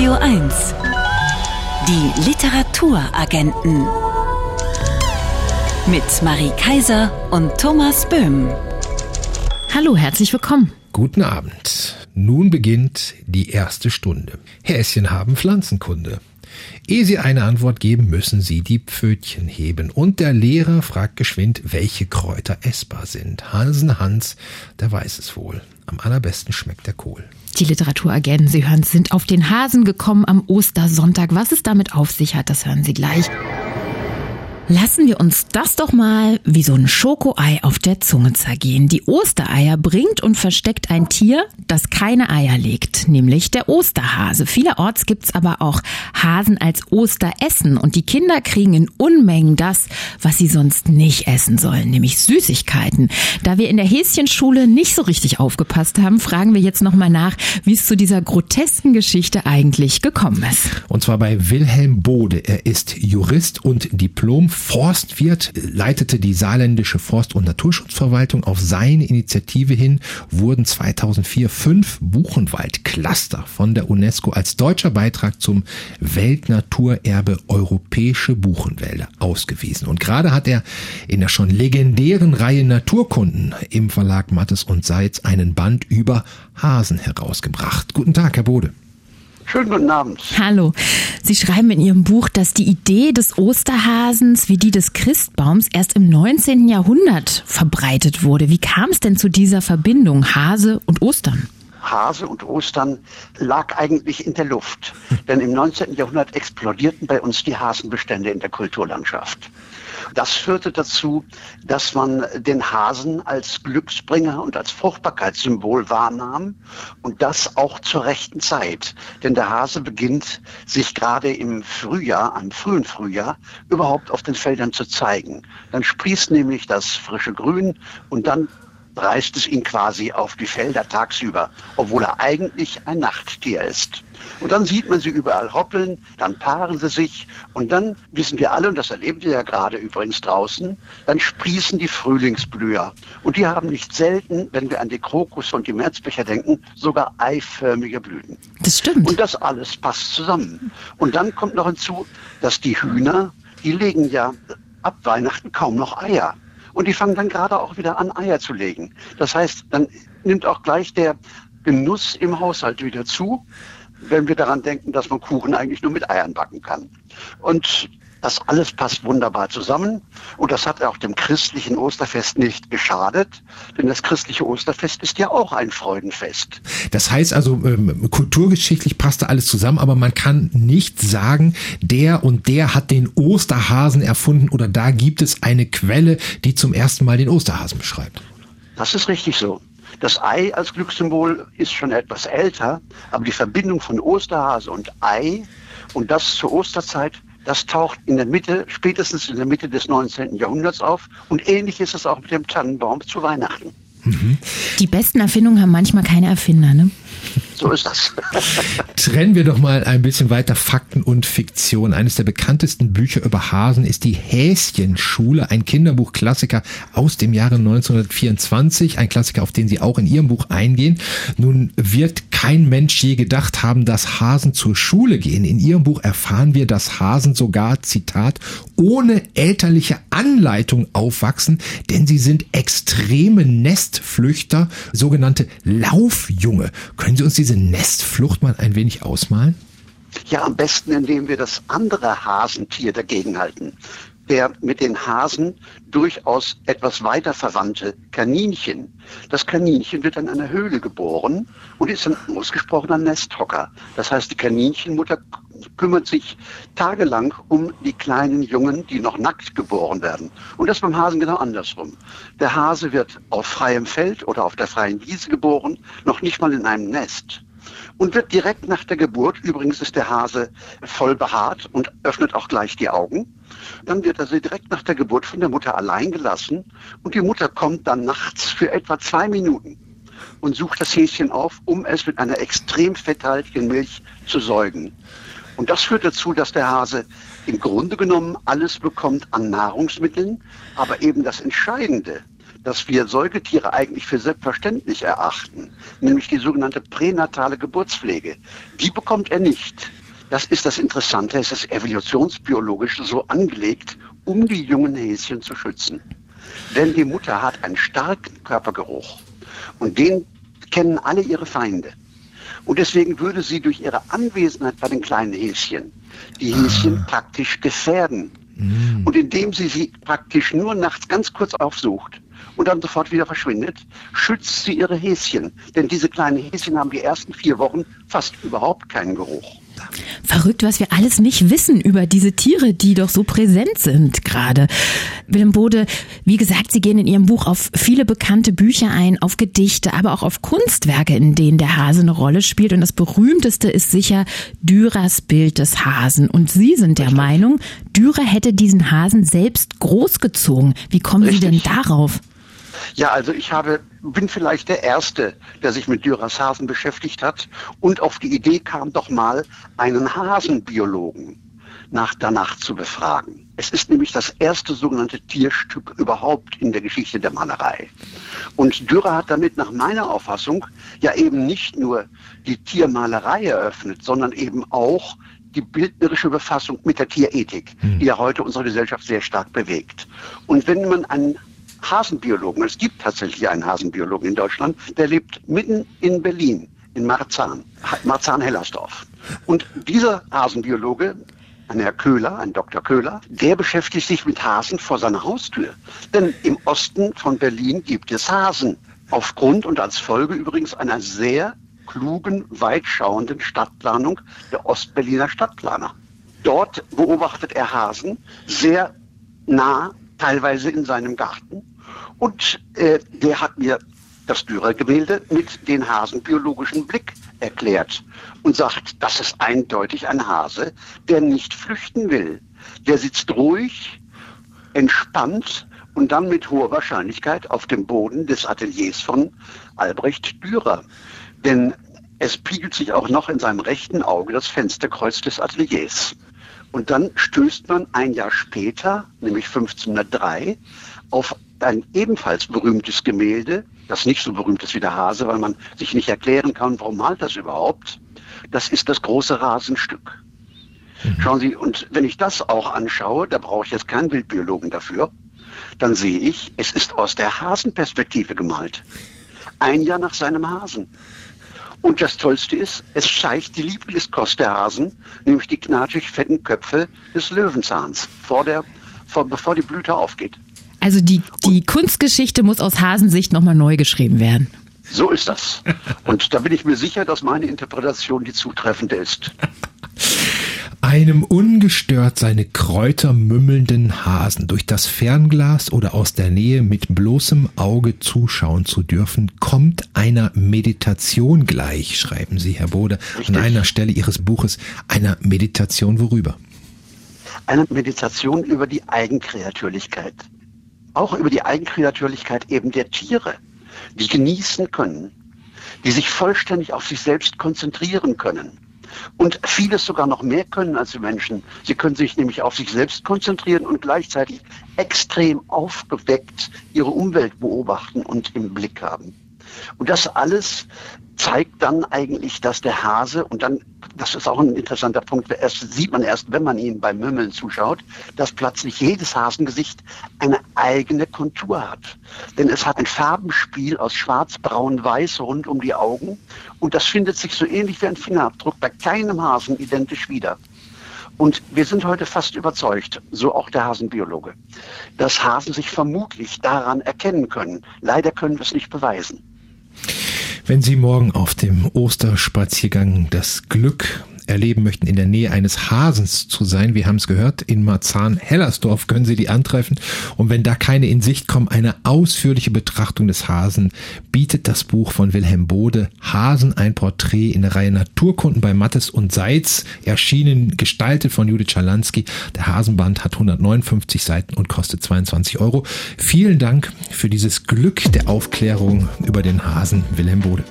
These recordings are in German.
Radio 1. Die Literaturagenten. Mit Marie Kaiser und Thomas Böhm. Hallo, herzlich willkommen. Guten Abend. Nun beginnt die erste Stunde. Häschen haben Pflanzenkunde. Ehe Sie eine Antwort geben, müssen Sie die Pfötchen heben. Und der Lehrer fragt geschwind, welche Kräuter essbar sind. Hansen Hans, der weiß es wohl. Am allerbesten schmeckt der Kohl. Die Literaturagenten, Sie hören, sind auf den Hasen gekommen am Ostersonntag. Was es damit auf sich hat, das hören Sie gleich. Lassen wir uns das doch mal wie so ein Schokoei auf der Zunge zergehen. Die Ostereier bringt und versteckt ein Tier, das keine Eier legt, nämlich der Osterhase. Vielerorts gibt's aber auch Hasen als Osteressen und die Kinder kriegen in Unmengen das, was sie sonst nicht essen sollen, nämlich Süßigkeiten. Da wir in der Häschenschule nicht so richtig aufgepasst haben, fragen wir jetzt nochmal nach, wie es zu dieser grotesken Geschichte eigentlich gekommen ist. Und zwar bei Wilhelm Bode. Er ist Jurist und Diplom Forstwirt leitete die saarländische Forst- und Naturschutzverwaltung. Auf seine Initiative hin wurden 2004 fünf Buchenwaldcluster von der UNESCO als deutscher Beitrag zum Weltnaturerbe Europäische Buchenwälder ausgewiesen. Und gerade hat er in der schon legendären Reihe Naturkunden im Verlag Mattes und Seitz einen Band über Hasen herausgebracht. Guten Tag, Herr Bode. Schönen guten Abend. Hallo. Sie schreiben in Ihrem Buch, dass die Idee des Osterhasens wie die des Christbaums erst im 19. Jahrhundert verbreitet wurde. Wie kam es denn zu dieser Verbindung Hase und Ostern? Hase und Ostern lag eigentlich in der Luft. Denn im 19. Jahrhundert explodierten bei uns die Hasenbestände in der Kulturlandschaft. Das führte dazu, dass man den Hasen als Glücksbringer und als Fruchtbarkeitssymbol wahrnahm und das auch zur rechten Zeit. Denn der Hase beginnt sich gerade im Frühjahr, am frühen Frühjahr, überhaupt auf den Feldern zu zeigen. Dann sprießt nämlich das frische Grün und dann reißt es ihn quasi auf die Felder tagsüber, obwohl er eigentlich ein Nachttier ist. Und dann sieht man sie überall hoppeln, dann paaren sie sich und dann wissen wir alle, und das erleben wir ja gerade übrigens draußen, dann sprießen die Frühlingsblüher. Und die haben nicht selten, wenn wir an die Krokus und die Märzbecher denken, sogar eiförmige Blüten. Das stimmt. Und das alles passt zusammen. Und dann kommt noch hinzu, dass die Hühner, die legen ja ab Weihnachten kaum noch Eier. Und die fangen dann gerade auch wieder an, Eier zu legen. Das heißt, dann nimmt auch gleich der Genuss im Haushalt wieder zu, wenn wir daran denken, dass man Kuchen eigentlich nur mit Eiern backen kann. Und das alles passt wunderbar zusammen und das hat auch dem christlichen Osterfest nicht geschadet, denn das christliche Osterfest ist ja auch ein Freudenfest. Das heißt also, ähm, kulturgeschichtlich passt da alles zusammen, aber man kann nicht sagen, der und der hat den Osterhasen erfunden oder da gibt es eine Quelle, die zum ersten Mal den Osterhasen beschreibt. Das ist richtig so. Das Ei als Glückssymbol ist schon etwas älter, aber die Verbindung von Osterhase und Ei und das zur Osterzeit das taucht in der Mitte, spätestens in der Mitte des 19. Jahrhunderts auf. Und ähnlich ist es auch mit dem Tannenbaum zu Weihnachten. Die besten Erfindungen haben manchmal keine Erfinder, ne? So ist das. Trennen wir doch mal ein bisschen weiter Fakten und Fiktion. Eines der bekanntesten Bücher über Hasen ist die Häschenschule, ein Kinderbuchklassiker aus dem Jahre 1924. Ein Klassiker, auf den Sie auch in Ihrem Buch eingehen. Nun wird kein Mensch je gedacht haben, dass Hasen zur Schule gehen. In Ihrem Buch erfahren wir, dass Hasen sogar, Zitat, ohne elterliche Anleitung aufwachsen, denn sie sind extreme Nestflüchter, sogenannte Laufjunge. Können Sie uns diese Nestflucht mal ein wenig ausmalen? Ja, am besten, indem wir das andere Hasentier dagegen halten. Der mit den Hasen durchaus etwas weiter verwandte Kaninchen. Das Kaninchen wird in einer Höhle geboren und ist ein ausgesprochener Nesthocker. Das heißt, die Kaninchenmutter kümmert sich tagelang um die kleinen Jungen, die noch nackt geboren werden. Und das beim Hasen genau andersrum. Der Hase wird auf freiem Feld oder auf der freien Wiese geboren, noch nicht mal in einem Nest und wird direkt nach der Geburt, übrigens ist der Hase voll behaart und öffnet auch gleich die Augen, dann wird er sie direkt nach der Geburt von der Mutter allein gelassen und die Mutter kommt dann nachts für etwa zwei Minuten und sucht das Häschen auf, um es mit einer extrem fetthaltigen Milch zu säugen. Und das führt dazu, dass der Hase im Grunde genommen alles bekommt an Nahrungsmitteln, aber eben das Entscheidende, das wir Säugetiere eigentlich für selbstverständlich erachten, nämlich die sogenannte pränatale Geburtspflege, die bekommt er nicht. Das ist das Interessante, es ist evolutionsbiologisch so angelegt, um die jungen Häschen zu schützen. Denn die Mutter hat einen starken Körpergeruch und den kennen alle ihre Feinde. Und deswegen würde sie durch ihre Anwesenheit bei den kleinen Häschen die Häschen ah. praktisch gefährden. Mm. Und indem sie sie praktisch nur nachts ganz kurz aufsucht und dann sofort wieder verschwindet, schützt sie ihre Häschen. Denn diese kleinen Häschen haben die ersten vier Wochen fast überhaupt keinen Geruch. Verrückt, was wir alles nicht wissen über diese Tiere, die doch so präsent sind gerade. Willem Bode, wie gesagt, Sie gehen in Ihrem Buch auf viele bekannte Bücher ein, auf Gedichte, aber auch auf Kunstwerke, in denen der Hase eine Rolle spielt. Und das berühmteste ist sicher Dürers Bild des Hasen. Und Sie sind der Meinung, Dürer hätte diesen Hasen selbst großgezogen. Wie kommen Richtig. Sie denn darauf? Ja, also ich habe, bin vielleicht der Erste, der sich mit Dürers Hasen beschäftigt hat und auf die Idee kam, doch mal einen Hasenbiologen nach danach zu befragen. Es ist nämlich das erste sogenannte Tierstück überhaupt in der Geschichte der Malerei. Und Dürer hat damit nach meiner Auffassung ja eben nicht nur die Tiermalerei eröffnet, sondern eben auch die bildnerische Befassung mit der Tierethik, hm. die ja heute unsere Gesellschaft sehr stark bewegt. Und wenn man einen Hasenbiologen, es gibt tatsächlich einen Hasenbiologen in Deutschland, der lebt mitten in Berlin, in Marzahn, Marzahn-Hellersdorf. Und dieser Hasenbiologe, ein Herr Köhler, ein Dr. Köhler, der beschäftigt sich mit Hasen vor seiner Haustür. Denn im Osten von Berlin gibt es Hasen. Aufgrund und als Folge übrigens einer sehr klugen, weitschauenden Stadtplanung der Ostberliner Stadtplaner. Dort beobachtet er Hasen sehr nah, teilweise in seinem Garten. Und äh, der hat mir das Dürer-Gemälde mit den hasenbiologischen Blick erklärt und sagt, das ist eindeutig ein Hase, der nicht flüchten will. Der sitzt ruhig, entspannt und dann mit hoher Wahrscheinlichkeit auf dem Boden des Ateliers von Albrecht Dürer. Denn es spiegelt sich auch noch in seinem rechten Auge das Fensterkreuz des Ateliers. Und dann stößt man ein Jahr später, nämlich 1503, auf ein ebenfalls berühmtes Gemälde, das nicht so berühmt ist wie der Hase, weil man sich nicht erklären kann, warum malt das überhaupt. Das ist das große Rasenstück. Mhm. Schauen Sie, und wenn ich das auch anschaue, da brauche ich jetzt keinen Bildbiologen dafür, dann sehe ich, es ist aus der Hasenperspektive gemalt. Ein Jahr nach seinem Hasen. Und das Tollste ist, es zeigt die Lieblingskost der Hasen, nämlich die knatschig fetten Köpfe des Löwenzahns, vor der, vor, bevor die Blüte aufgeht. Also die, die Kunstgeschichte muss aus Hasensicht nochmal neu geschrieben werden. So ist das. Und da bin ich mir sicher, dass meine Interpretation die zutreffende ist. Einem ungestört seine Kräuter mümmelnden Hasen durch das Fernglas oder aus der Nähe mit bloßem Auge zuschauen zu dürfen, kommt einer Meditation gleich, schreiben Sie, Herr Bode, Richtig. an einer Stelle Ihres Buches, einer Meditation worüber? Eine Meditation über die Eigenkreatürlichkeit auch über die Eigenkreatürlichkeit eben der Tiere, die genießen können, die sich vollständig auf sich selbst konzentrieren können und vieles sogar noch mehr können als die Menschen. Sie können sich nämlich auf sich selbst konzentrieren und gleichzeitig extrem aufgeweckt ihre Umwelt beobachten und im Blick haben. Und das alles zeigt dann eigentlich, dass der Hase, und dann, das ist auch ein interessanter Punkt, erst sieht man erst, wenn man ihn beim Mümmeln zuschaut, dass plötzlich jedes Hasengesicht eine eigene Kontur hat. Denn es hat ein Farbenspiel aus schwarz, braun, weiß rund um die Augen und das findet sich so ähnlich wie ein Fingerabdruck bei keinem Hasen identisch wieder. Und wir sind heute fast überzeugt, so auch der Hasenbiologe, dass Hasen sich vermutlich daran erkennen können. Leider können wir es nicht beweisen. Wenn Sie morgen auf dem Osterspaziergang das Glück erleben möchten, in der Nähe eines Hasens zu sein, wir haben es gehört, in Marzahn-Hellersdorf können Sie die antreffen. Und wenn da keine in Sicht kommen, eine ausführliche Betrachtung des Hasen bietet das Buch von Wilhelm Bode Hasen, ein Porträt in der Reihe Naturkunden bei Mattes und Seitz, erschienen, gestaltet von Judith Schalansky. Der Hasenband hat 159 Seiten und kostet 22 Euro. Vielen Dank für dieses Glück der Aufklärung über den Hasen, Wilhelm Bode.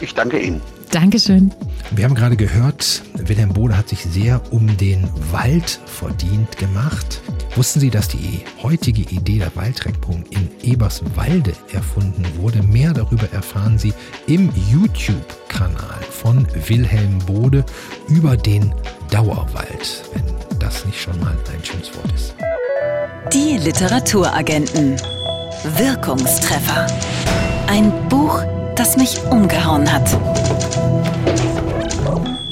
Ich danke Ihnen. Dankeschön. Wir haben gerade gehört, Wilhelm Bode hat sich sehr um den Wald verdient gemacht. Wussten Sie, dass die heutige Idee der Waldreckbrung in Eberswalde erfunden wurde? Mehr darüber erfahren Sie im YouTube-Kanal von Wilhelm Bode über den Dauerwald, wenn das nicht schon mal ein schönes Wort ist. Die Literaturagenten. Wirkungstreffer. Ein Buch, das mich umgehauen hat.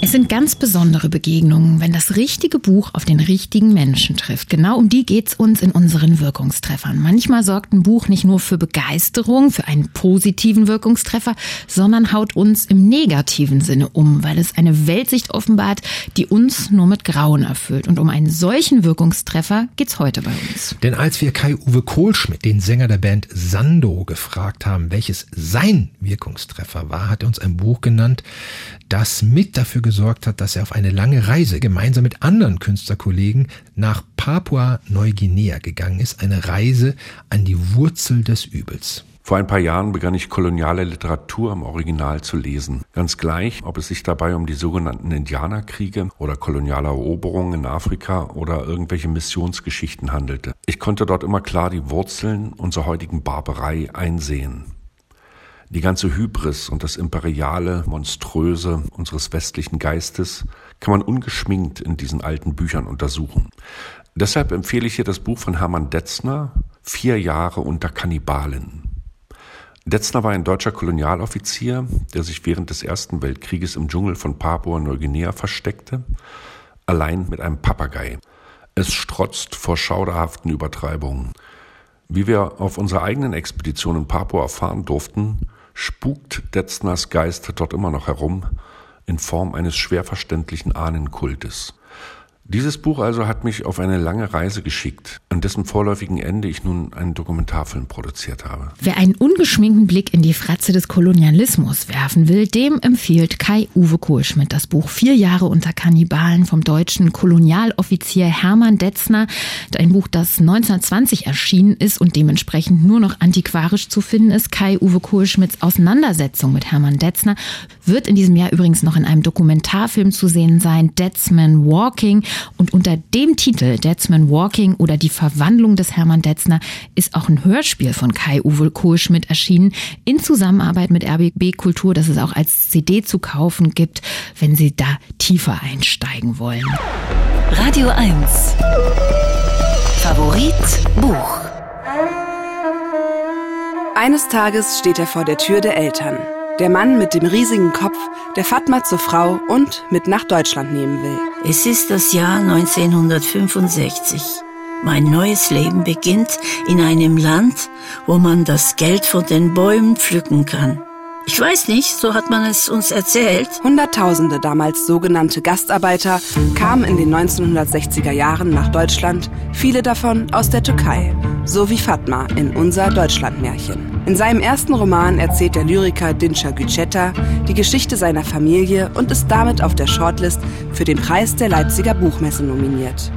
Es sind ganz besondere Begegnungen, wenn das richtige Buch auf den richtigen Menschen trifft. Genau um die geht's uns in unseren Wirkungstreffern. Manchmal sorgt ein Buch nicht nur für Begeisterung, für einen positiven Wirkungstreffer, sondern haut uns im negativen Sinne um, weil es eine Weltsicht offenbart, die uns nur mit Grauen erfüllt. Und um einen solchen Wirkungstreffer geht's heute bei uns. Denn als wir Kai-Uwe Kohlschmidt, den Sänger der Band Sando, gefragt haben, welches sein Wirkungstreffer war, hat er uns ein Buch genannt, das mit dafür gesorgt hat, dass er auf eine lange Reise gemeinsam mit anderen Künstlerkollegen nach Papua-Neuguinea gegangen ist. Eine Reise an die Wurzel des Übels. Vor ein paar Jahren begann ich koloniale Literatur im Original zu lesen. Ganz gleich, ob es sich dabei um die sogenannten Indianerkriege oder koloniale Eroberungen in Afrika oder irgendwelche Missionsgeschichten handelte. Ich konnte dort immer klar die Wurzeln unserer heutigen Barbarei einsehen. Die ganze Hybris und das imperiale, monströse unseres westlichen Geistes kann man ungeschminkt in diesen alten Büchern untersuchen. Deshalb empfehle ich hier das Buch von Hermann Detzner, Vier Jahre unter Kannibalen. Detzner war ein deutscher Kolonialoffizier, der sich während des Ersten Weltkrieges im Dschungel von Papua-Neuguinea versteckte, allein mit einem Papagei. Es strotzt vor schauderhaften Übertreibungen. Wie wir auf unserer eigenen Expedition in Papua erfahren durften, spukt Detzners Geist dort immer noch herum in Form eines schwer verständlichen Ahnenkultes. Dieses Buch also hat mich auf eine lange Reise geschickt, an dessen vorläufigen Ende ich nun einen Dokumentarfilm produziert habe. Wer einen ungeschminkten Blick in die Fratze des Kolonialismus werfen will, dem empfiehlt Kai-Uwe Kohlschmidt das Buch Vier Jahre unter Kannibalen vom deutschen Kolonialoffizier Hermann Detzner. Ein Buch, das 1920 erschienen ist und dementsprechend nur noch antiquarisch zu finden ist. Kai-Uwe Kohlschmidts Auseinandersetzung mit Hermann Detzner wird in diesem Jahr übrigens noch in einem Dokumentarfilm zu sehen sein, Detzman Walking. Und unter dem Titel Detzman Walking oder die Verwandlung des Hermann Detzner ist auch ein Hörspiel von Kai-Uwe Kohlschmidt erschienen in Zusammenarbeit mit RBB Kultur, das es auch als CD zu kaufen gibt, wenn Sie da tiefer einsteigen wollen. Radio 1. Favorit Buch. Eines Tages steht er vor der Tür der Eltern. Der Mann mit dem riesigen Kopf, der Fatma zur Frau und mit nach Deutschland nehmen will. Es ist das Jahr 1965. Mein neues Leben beginnt in einem Land, wo man das Geld von den Bäumen pflücken kann. Ich weiß nicht, so hat man es uns erzählt. Hunderttausende damals sogenannte Gastarbeiter kamen in den 1960er Jahren nach Deutschland, viele davon aus der Türkei, so wie Fatma in unser Deutschlandmärchen. In seinem ersten Roman erzählt der Lyriker Dinçer Güceta die Geschichte seiner Familie und ist damit auf der Shortlist für den Preis der Leipziger Buchmesse nominiert.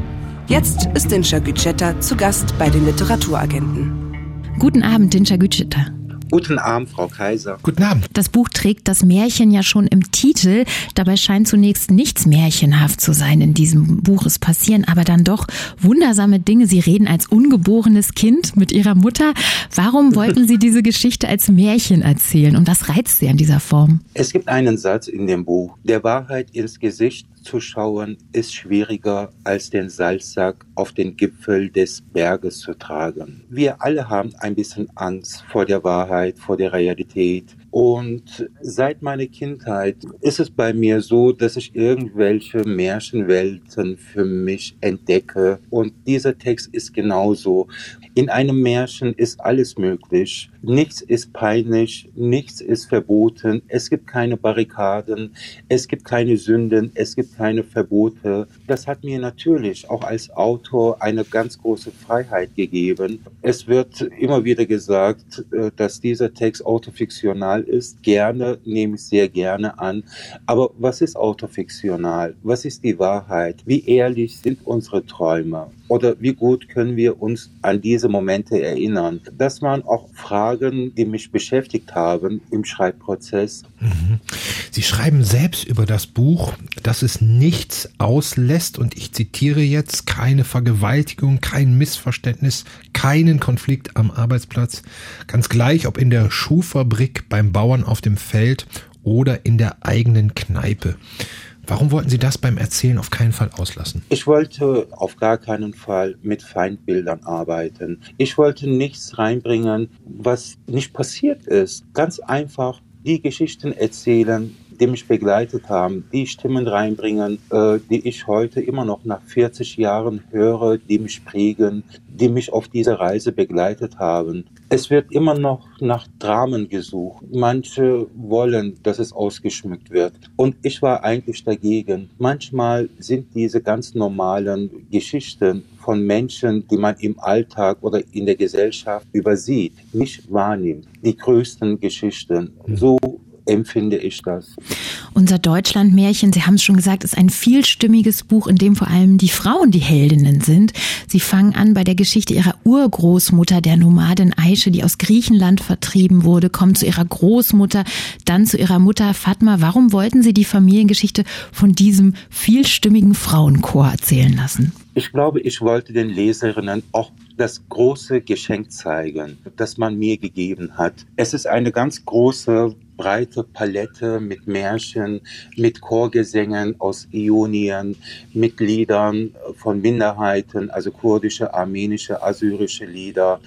Jetzt ist Dinçer Güceta zu Gast bei den Literaturagenten. Guten Abend, Dinçer Güceta. Guten Abend, Frau Kaiser. Guten Abend. Das Buch trägt das Märchen ja schon im Titel. Dabei scheint zunächst nichts märchenhaft zu sein in diesem Buch. Es passieren aber dann doch wundersame Dinge. Sie reden als ungeborenes Kind mit Ihrer Mutter. Warum wollten Sie diese Geschichte als Märchen erzählen? Und was reizt Sie an dieser Form? Es gibt einen Satz in dem Buch, der Wahrheit ins Gesicht zu schauen, ist schwieriger als den Salzsack auf den Gipfel des Berges zu tragen. Wir alle haben ein bisschen Angst vor der Wahrheit, vor der Realität. Und seit meiner Kindheit ist es bei mir so, dass ich irgendwelche Märchenwelten für mich entdecke. Und dieser Text ist genauso. In einem Märchen ist alles möglich. Nichts ist peinlich, nichts ist verboten, es gibt keine Barrikaden, es gibt keine Sünden, es gibt keine Verbote. Das hat mir natürlich auch als Autor eine ganz große Freiheit gegeben. Es wird immer wieder gesagt, äh, dass dieser Text autofiktional ist. Gerne, nehme ich sehr gerne an. Aber was ist autofiktional? Was ist die Wahrheit? Wie ehrlich sind unsere Träume? Oder wie gut können wir uns an diese Momente erinnern? Das waren auch Fragen, die mich beschäftigt haben im Schreibprozess. Mhm. Sie schreiben selbst über das Buch, dass es nichts auslässt und ich zitiere jetzt keine Vergewaltigung, kein Missverständnis, keinen Konflikt am Arbeitsplatz, ganz gleich ob in der Schuhfabrik, beim Bauern auf dem Feld oder in der eigenen Kneipe. Warum wollten Sie das beim Erzählen auf keinen Fall auslassen? Ich wollte auf gar keinen Fall mit Feindbildern arbeiten. Ich wollte nichts reinbringen, was nicht passiert ist. Ganz einfach die Geschichten erzählen, die mich begleitet haben, die Stimmen reinbringen, äh, die ich heute immer noch nach 40 Jahren höre, die mich prägen, die mich auf dieser Reise begleitet haben. Es wird immer noch nach Dramen gesucht. Manche wollen, dass es ausgeschmückt wird. Und ich war eigentlich dagegen. Manchmal sind diese ganz normalen Geschichten von Menschen, die man im Alltag oder in der Gesellschaft übersieht, nicht wahrnimmt. Die größten Geschichten. So empfinde ich das. Unser Deutschlandmärchen, Sie haben es schon gesagt, ist ein vielstimmiges Buch, in dem vor allem die Frauen die Heldinnen sind. Sie fangen an bei der Geschichte ihrer Urgroßmutter, der Nomadin Aische, die aus Griechenland vertrieben wurde, kommen zu ihrer Großmutter, dann zu ihrer Mutter Fatma. Warum wollten Sie die Familiengeschichte von diesem vielstimmigen Frauenchor erzählen lassen? Ich glaube, ich wollte den Leserinnen auch das große Geschenk zeigen, das man mir gegeben hat. Es ist eine ganz große breite Palette mit Märchen, mit Chorgesängen aus Ionien, mit Liedern von Minderheiten, also kurdische, armenische, assyrische Lieder,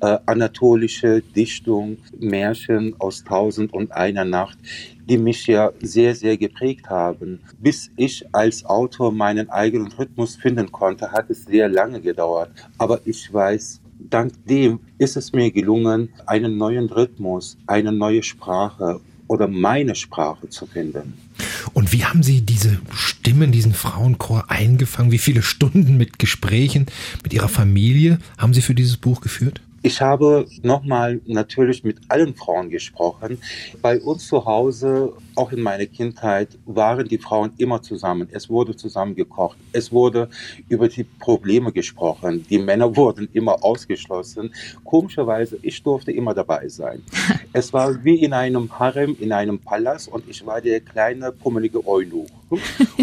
äh, anatolische Dichtung, Märchen aus Tausend und einer Nacht, die mich ja sehr, sehr geprägt haben. Bis ich als Autor meinen eigenen Rhythmus finden konnte, hat es sehr lange gedauert. Aber ich weiß, dank dem ist es mir gelungen, einen neuen Rhythmus, eine neue Sprache oder meine Sprache zu finden. Und wie haben Sie diese Stimmen, diesen Frauenchor eingefangen? Wie viele Stunden mit Gesprächen mit Ihrer Familie haben Sie für dieses Buch geführt? Ich habe nochmal natürlich mit allen Frauen gesprochen. Bei uns zu Hause, auch in meiner Kindheit, waren die Frauen immer zusammen. Es wurde zusammen gekocht. Es wurde über die Probleme gesprochen. Die Männer wurden immer ausgeschlossen. Komischerweise, ich durfte immer dabei sein. Es war wie in einem Harem, in einem Palast und ich war der kleine, pummelige Eunuch.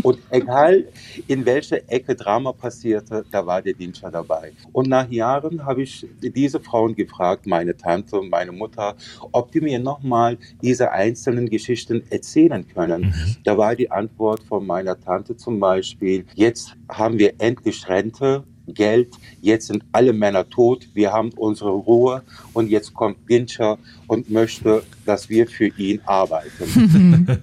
Und egal in welcher Ecke Drama passierte, da war der Dinscher dabei. Und nach Jahren habe ich diese Frauen gefragt, meine Tante, meine Mutter, ob die mir nochmal diese einzelnen Geschichten erzählen können. Mhm. Da war die Antwort von meiner Tante zum Beispiel, jetzt haben wir endlich Rente, Geld, jetzt sind alle Männer tot, wir haben unsere Ruhe und jetzt kommt Ginscher und möchte, dass wir für ihn arbeiten.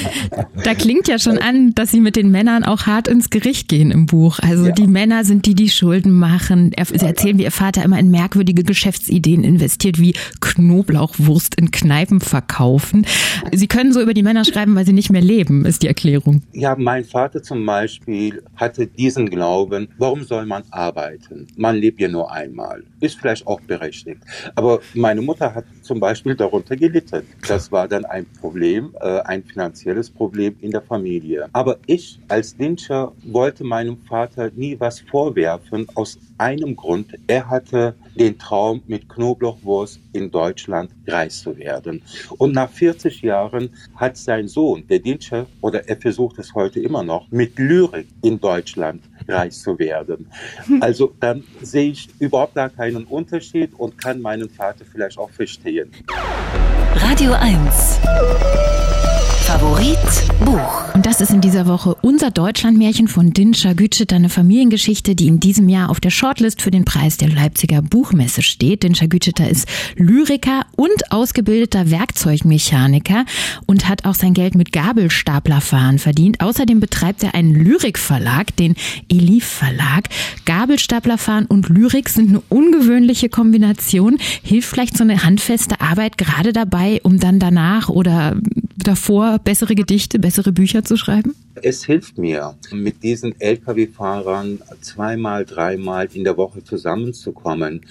da klingt ja schon an, dass Sie mit den Männern auch hart ins Gericht gehen im Buch. Also ja. die Männer sind die, die Schulden machen. Sie erzählen, wie Ihr Vater immer in merkwürdige Geschäftsideen investiert, wie Knoblauchwurst in Kneipen verkaufen. Sie können so über die Männer schreiben, weil sie nicht mehr leben, ist die Erklärung. Ja, mein Vater zum Beispiel hatte diesen Glauben, warum soll man arbeiten? Man lebt ja nur einmal. Ist vielleicht auch berechtigt. Aber meine Mutter hat zum Beispiel darunter gelitten. Das war dann ein Problem, äh, ein finanzielles Problem in der Familie. Aber ich als Dinscher wollte meinem Vater nie was vorwerfen aus einem Grund. Er hatte den Traum, mit Knoblauchwurst in Deutschland reich zu werden. Und nach 40 Jahren hat sein Sohn, der Dinscher, oder er versucht es heute immer noch, mit Lyrik in Deutschland reich zu werden. Also dann sehe ich überhaupt gar keinen Unterschied und kann meinen Vater vielleicht auch verstehen. Radio 1 Favorit Buch. Und das ist in dieser Woche unser Deutschlandmärchen von Dinscher Gütschet, eine Familiengeschichte, die in diesem Jahr auf der Shortlist für den Preis der Leipziger Buchmesse steht. Dinscher Gütscheter ist Lyriker und ausgebildeter Werkzeugmechaniker und hat auch sein Geld mit Gabelstaplerfahren verdient. Außerdem betreibt er einen Lyrikverlag, den Elif Verlag. Gabelstaplerfahren und Lyrik sind eine ungewöhnliche Kombination. Hilft vielleicht so eine handfeste Arbeit gerade dabei, um dann danach oder davor bessere Gedichte, bessere Bücher zu schreiben? Es hilft mir, mit diesen Lkw-Fahrern zweimal, dreimal in der Woche zusammenzukommen.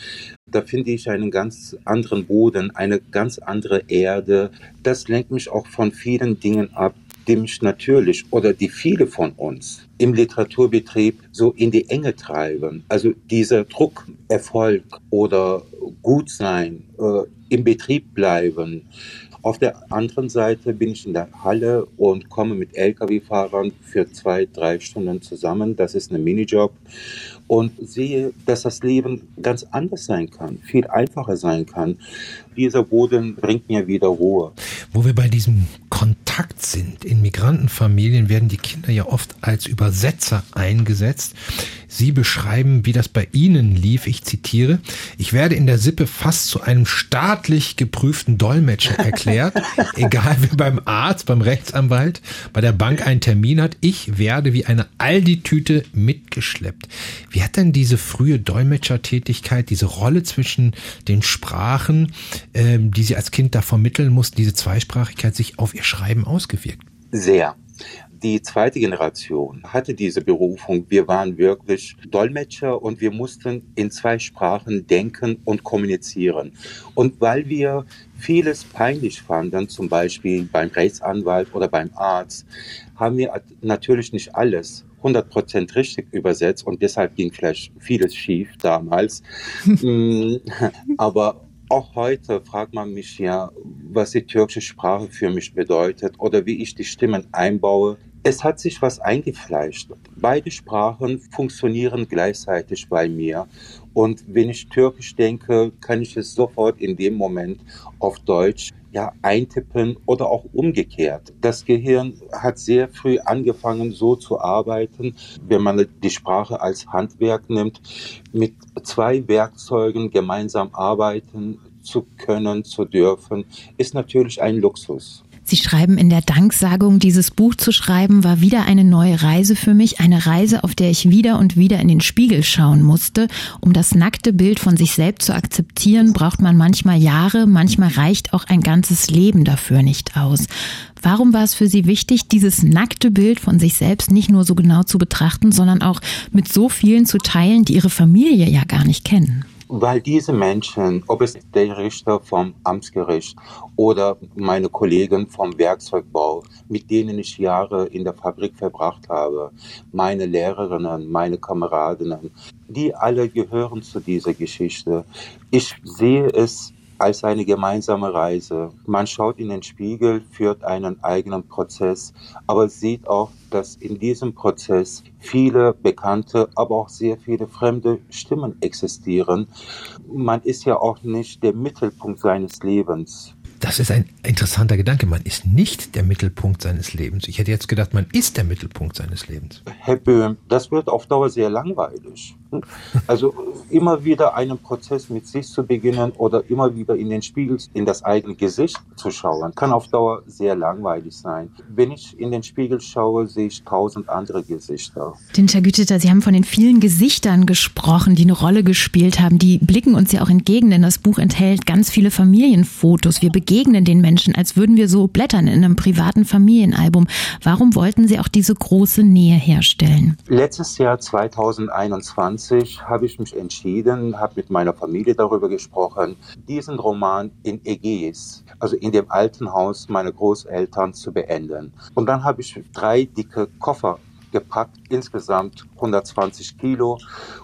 Da finde ich einen ganz anderen Boden, eine ganz andere Erde. Das lenkt mich auch von vielen Dingen ab, die mich natürlich oder die viele von uns im Literaturbetrieb so in die Enge treiben. Also dieser Druck, Erfolg oder Gutsein, äh, im Betrieb bleiben, Auf der anderen Seite bin ich in der Halle und komme mit Lkw-Fahrern für zwei, drei Stunden zusammen. Das ist ein Minijob und sehe, dass das Leben ganz anders sein kann, viel einfacher sein kann. Dieser Boden bringt mir wieder Ruhe. Wo wir bei diesem Kontakt sind, in Migrantenfamilien werden die Kinder ja oft als Übersetzer eingesetzt. Sie beschreiben, wie das bei Ihnen lief. Ich zitiere, ich werde in der Sippe fast zu einem staatlich geprüften Dolmetscher erklärt, egal wer beim Arzt, beim Rechtsanwalt, bei der Bank einen Termin hat. Ich werde wie eine Aldi-Tüte mitgeschleppt. Wie hat denn diese frühe Dolmetschertätigkeit, diese Rolle zwischen den Sprachen, ähm, die Sie als Kind da vermitteln mussten, diese Zweisprachigkeit sich auf Ihr Schreiben ausgewirkt? Sehr. Die zweite Generation hatte diese Berufung. Wir waren wirklich Dolmetscher und wir mussten in zwei Sprachen denken und kommunizieren. Und weil wir vieles peinlich fanden, zum Beispiel beim Rechtsanwalt oder beim Arzt, haben wir natürlich nicht alles 100% richtig übersetzt und deshalb ging vielleicht vieles schief damals. Mm, aber auch heute fragt man mich ja, was die türkische Sprache für mich bedeutet oder wie ich die Stimmen einbaue. Es hat sich was eingefleischt. Beide Sprachen funktionieren gleichzeitig bei mir. Und wenn ich Türkisch denke, kann ich es sofort in dem Moment auf Deutsch ja, eintippen oder auch umgekehrt. Das Gehirn hat sehr früh angefangen, so zu arbeiten, wenn man die Sprache als Handwerk nimmt, mit zwei Werkzeugen gemeinsam arbeiten zu können, zu dürfen, ist natürlich ein Luxus. Sie schreiben in der Danksagung, dieses Buch zu schreiben, war wieder eine neue Reise für mich, eine Reise, auf der ich wieder und wieder in den Spiegel schauen musste. Um das nackte Bild von sich selbst zu akzeptieren, braucht man manchmal Jahre, manchmal reicht auch ein ganzes Leben dafür nicht aus. Warum war es für Sie wichtig, dieses nackte Bild von sich selbst nicht nur so genau zu betrachten, sondern auch mit so vielen zu teilen, die Ihre Familie ja gar nicht kennen? Weil diese Menschen, ob es der Richter vom Amtsgericht oder meine Kollegen vom Werkzeugbau, mit denen ich Jahre in der Fabrik verbracht habe, meine Lehrerinnen, meine Kameradinnen, die alle gehören zu dieser Geschichte. Ich sehe es als eine gemeinsame Reise. Man schaut in den Spiegel, führt einen eigenen Prozess, aber sieht auch, dass in diesem Prozess viele bekannte, aber auch sehr viele fremde Stimmen existieren. Man ist ja auch nicht der Mittelpunkt seines Lebens. Das ist ein interessanter Gedanke. Man ist nicht der Mittelpunkt seines Lebens. Ich hätte jetzt gedacht, man ist der Mittelpunkt seines Lebens. Herr Böhm, das wird auf Dauer sehr langweilig. Also immer wieder einen Prozess mit sich zu beginnen oder immer wieder in den Spiegel, in das eigene Gesicht zu schauen, kann auf Dauer sehr langweilig sein. Wenn ich in den Spiegel schaue, sehe ich tausend andere Gesichter. Dinter Güteter, Sie haben von den vielen Gesichtern gesprochen, die eine Rolle gespielt haben. Die blicken uns ja auch entgegen, denn das Buch enthält ganz viele Familienfotos. Wir begegnen den Menschen, als würden wir so blättern in einem privaten Familienalbum. Warum wollten Sie auch diese große Nähe herstellen? Letztes Jahr 2021 1990 habe ich mich entschieden, habe mit meiner Familie darüber gesprochen, diesen Roman in Ägäis, also in dem alten Haus meiner Großeltern, zu beenden. Und dann habe ich drei dicke Koffer gepackt, insgesamt 120 Kilo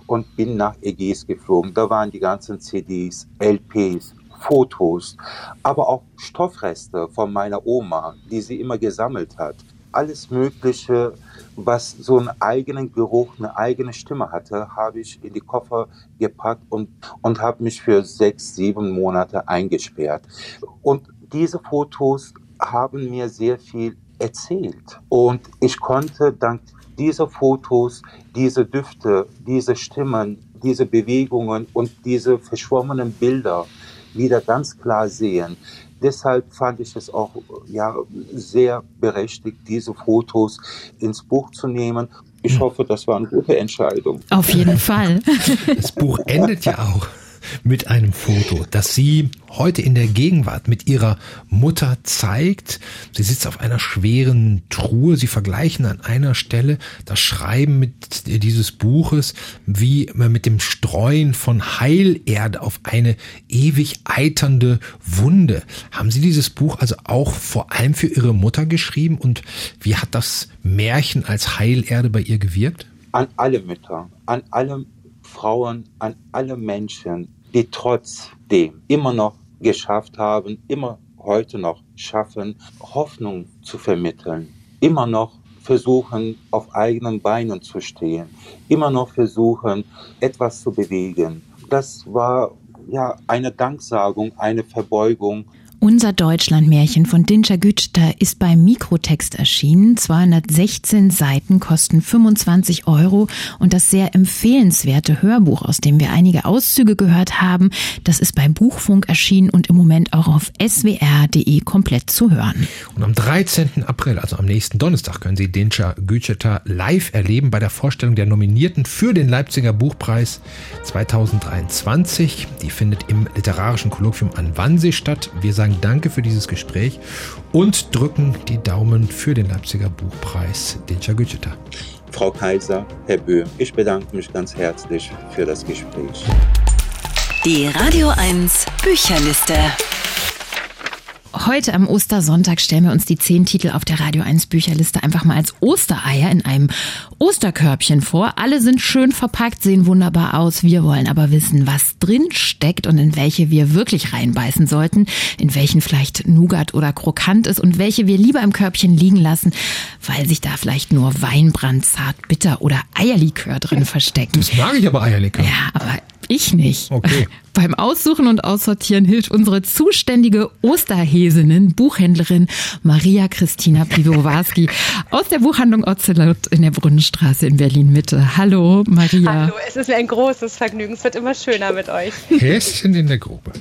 und bin nach Ägäis geflogen. Da waren die ganzen CDs, LPs, Fotos, aber auch Stoffreste von meiner Oma, die sie immer gesammelt hat. Alles Mögliche was so einen eigenen Geruch, eine eigene Stimme hatte, habe ich in die Koffer gepackt und, und habe mich für sechs, sieben Monate eingesperrt. Und diese Fotos haben mir sehr viel erzählt. Und ich konnte dank dieser Fotos, diese Düfte, diese Stimmen, diese Bewegungen und diese verschwommenen Bilder wieder ganz klar sehen. Deshalb fand ich es auch ja, sehr berechtigt, diese Fotos ins Buch zu nehmen. Ich hoffe, das war eine gute Entscheidung. Auf jeden Fall. Das Buch endet ja auch mit einem Foto, das sie heute in der Gegenwart mit ihrer Mutter zeigt. Sie sitzt auf einer schweren Truhe. Sie vergleichen an einer Stelle das Schreiben mit dieses Buches wie mit dem Streuen von Heilerde auf eine ewig eiternde Wunde. Haben Sie dieses Buch also auch vor allem für Ihre Mutter geschrieben und wie hat das Märchen als Heilerde bei ihr gewirkt? An alle Mütter, an alle Frauen, an alle Menschen, die trotzdem immer noch geschafft haben, immer heute noch schaffen, Hoffnung zu vermitteln. Immer noch versuchen, auf eigenen Beinen zu stehen. Immer noch versuchen, etwas zu bewegen. Das war ja eine Danksagung, eine Verbeugung unser Deutschlandmärchen von Dinscher Güchter ist beim Mikrotext erschienen. 216 Seiten kosten 25 Euro und das sehr empfehlenswerte Hörbuch, aus dem wir einige Auszüge gehört haben, das ist beim Buchfunk erschienen und im Moment auch auf swr.de komplett zu hören. Und am 13. April, also am nächsten Donnerstag, können Sie Dinscher Güter live erleben bei der Vorstellung der Nominierten für den Leipziger Buchpreis 2023. Die findet im literarischen Kolloquium an Wannsee statt. Wir sagen Danke für dieses Gespräch und drücken die Daumen für den Leipziger Buchpreis Dinscher Gütscheta. Frau Kaiser, Herr Böhm, ich bedanke mich ganz herzlich für das Gespräch. Die Radio 1 Bücherliste. Heute am Ostersonntag stellen wir uns die zehn Titel auf der Radio 1 Bücherliste einfach mal als Ostereier in einem Osterkörbchen vor. Alle sind schön verpackt, sehen wunderbar aus. Wir wollen aber wissen, was drin steckt und in welche wir wirklich reinbeißen sollten, in welchen vielleicht Nougat oder Krokant ist und welche wir lieber im Körbchen liegen lassen, weil sich da vielleicht nur Weinbrand, Zart, Bitter oder Eierlikör drin versteckt. Das mag ich aber Eierlikör. Ja, aber ich nicht. Okay. Beim Aussuchen und Aussortieren hilft unsere zuständige Osterhäsinnen, Buchhändlerin Maria Christina Piwowarski aus der Buchhandlung Ocelot in der Brunnenstraße in Berlin Mitte. Hallo Maria. Hallo, es ist mir ein großes Vergnügen. Es wird immer schöner mit euch. Häschen in der Gruppe.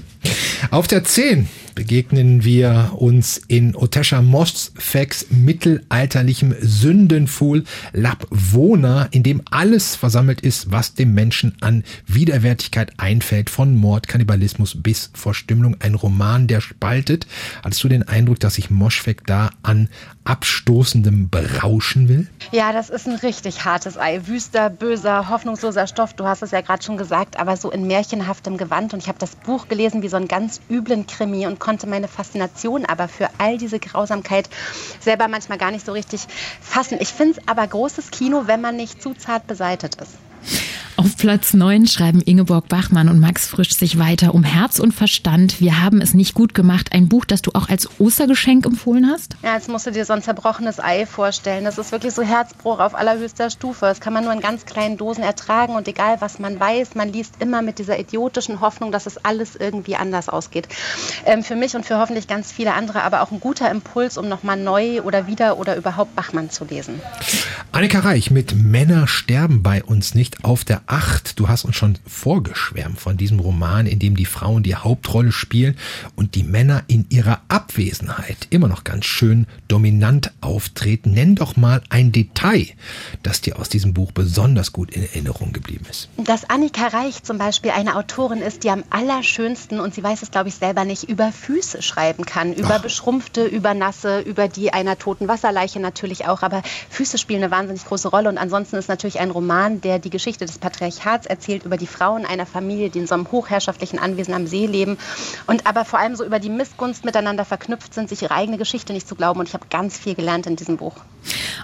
Auf der 10 begegnen wir uns in Otesha Mosfex mittelalterlichem Sündenfuhl Labwona, in dem alles versammelt ist, was dem Menschen an Widerwärtigkeit einfällt, von Mord, Kannibalismus bis Verstümmelung. Ein Roman, der spaltet. Hattest du den Eindruck, dass sich Moschweg da an abstoßendem berauschen will? Ja, das ist ein richtig hartes Ei. Wüster, böser, hoffnungsloser Stoff. Du hast es ja gerade schon gesagt, aber so in märchenhaftem Gewand. Und ich habe das Buch gelesen wie so einen ganz üblen Krimi und konnte meine Faszination aber für all diese Grausamkeit selber manchmal gar nicht so richtig fassen. Ich finde es aber großes Kino, wenn man nicht zu zart beseitet ist. Auf Platz 9 schreiben Ingeborg Bachmann und Max Frisch sich weiter um Herz und Verstand. Wir haben es nicht gut gemacht. Ein Buch, das du auch als Ostergeschenk empfohlen hast? Ja, jetzt musst du dir so ein zerbrochenes Ei vorstellen. Das ist wirklich so Herzbruch auf allerhöchster Stufe. Das kann man nur in ganz kleinen Dosen ertragen und egal was man weiß, man liest immer mit dieser idiotischen Hoffnung, dass es alles irgendwie anders ausgeht. Ähm, für mich und für hoffentlich ganz viele andere aber auch ein guter Impuls, um nochmal neu oder wieder oder überhaupt Bachmann zu lesen. Annika Reich mit Männer sterben bei uns nicht auf der Acht. Du hast uns schon vorgeschwärmt von diesem Roman, in dem die Frauen die Hauptrolle spielen und die Männer in ihrer Abwesenheit immer noch ganz schön dominant auftreten. Nenn doch mal ein Detail, das dir aus diesem Buch besonders gut in Erinnerung geblieben ist. Dass Annika Reich zum Beispiel eine Autorin ist, die am allerschönsten, und sie weiß es glaube ich selber nicht, über Füße schreiben kann. Über Ach. beschrumpfte, über nasse, über die einer toten Wasserleiche natürlich auch. Aber Füße spielen eine wahnsinnig große Rolle. Und ansonsten ist natürlich ein Roman, der die Geschichte des Patriarchats erzählt, über die Frauen einer Familie, die in so einem hochherrschaftlichen Anwesen am See leben und aber vor allem so über die Missgunst miteinander verknüpft sind, sich ihre eigene Geschichte nicht zu glauben. Und ich habe ganz viel gelernt in diesem Buch.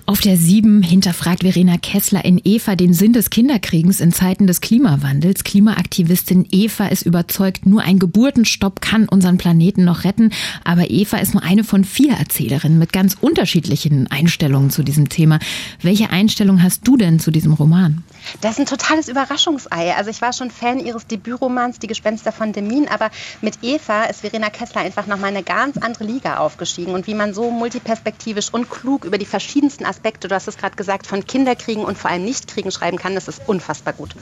Auf der 7 hinterfragt Verena Kessler in Eva den Sinn des Kinderkriegens in Zeiten des Klimawandels. Klimaaktivistin Eva ist überzeugt, nur ein Geburtenstopp kann unseren Planeten noch retten. Aber Eva ist nur eine von vier Erzählerinnen mit ganz unterschiedlichen Einstellungen zu diesem Thema. Welche Einstellung hast du denn zu diesem Roman? Das ist ein totales Überraschungsei. Also ich war schon Fan ihres Debütromans Die Gespenster von Demin, aber mit Eva ist Verena Kessler einfach nochmal eine ganz andere Liga aufgestiegen. Und wie man so multiperspektivisch und klug über die verschiedensten Aspekte, du hast es gerade gesagt, von Kinderkriegen und vor allem Nichtkriegen schreiben kann, das ist unfassbar gut.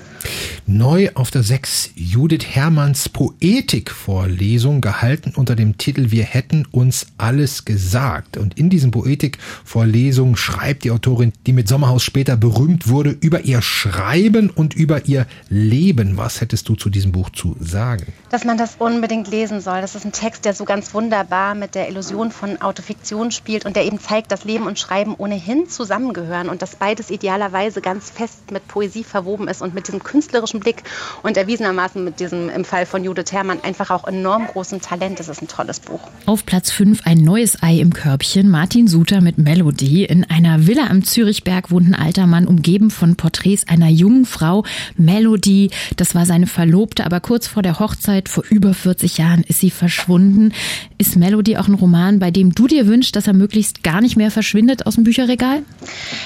Neu auf der 6 Judith Hermanns Poetikvorlesung, gehalten unter dem Titel Wir hätten uns alles gesagt. Und in diesen Poetikvorlesungen schreibt die Autorin, die mit Sommerhaus später berühmt wurde, über ihr Schreiben und über ihr Leben. Was hättest du zu diesem Buch zu sagen? Dass man das unbedingt lesen soll. Das ist ein Text, der so ganz wunderbar mit der Illusion von Autofiktion spielt und der eben zeigt, dass Leben und Schreiben ohnehin eng zusammengehören und dass beides idealerweise ganz fest mit Poesie verwoben ist und mit diesem künstlerischen Blick und erwiesenermaßen mit diesem im Fall von Judith Herrmann einfach auch enorm großen Talent. Das ist ein tolles Buch. Auf Platz 5 ein neues Ei im Körbchen. Martin Suter mit Melodie. In einer Villa am Zürichberg wohnt ein alter Mann umgeben von Porträts einer jungen Frau. Melodie, das war seine Verlobte, aber kurz vor der Hochzeit vor über 40 Jahren ist sie verschwunden. Ist Melody auch ein Roman, bei dem du dir wünschst, dass er möglichst gar nicht mehr verschwindet aus dem Bücherregal?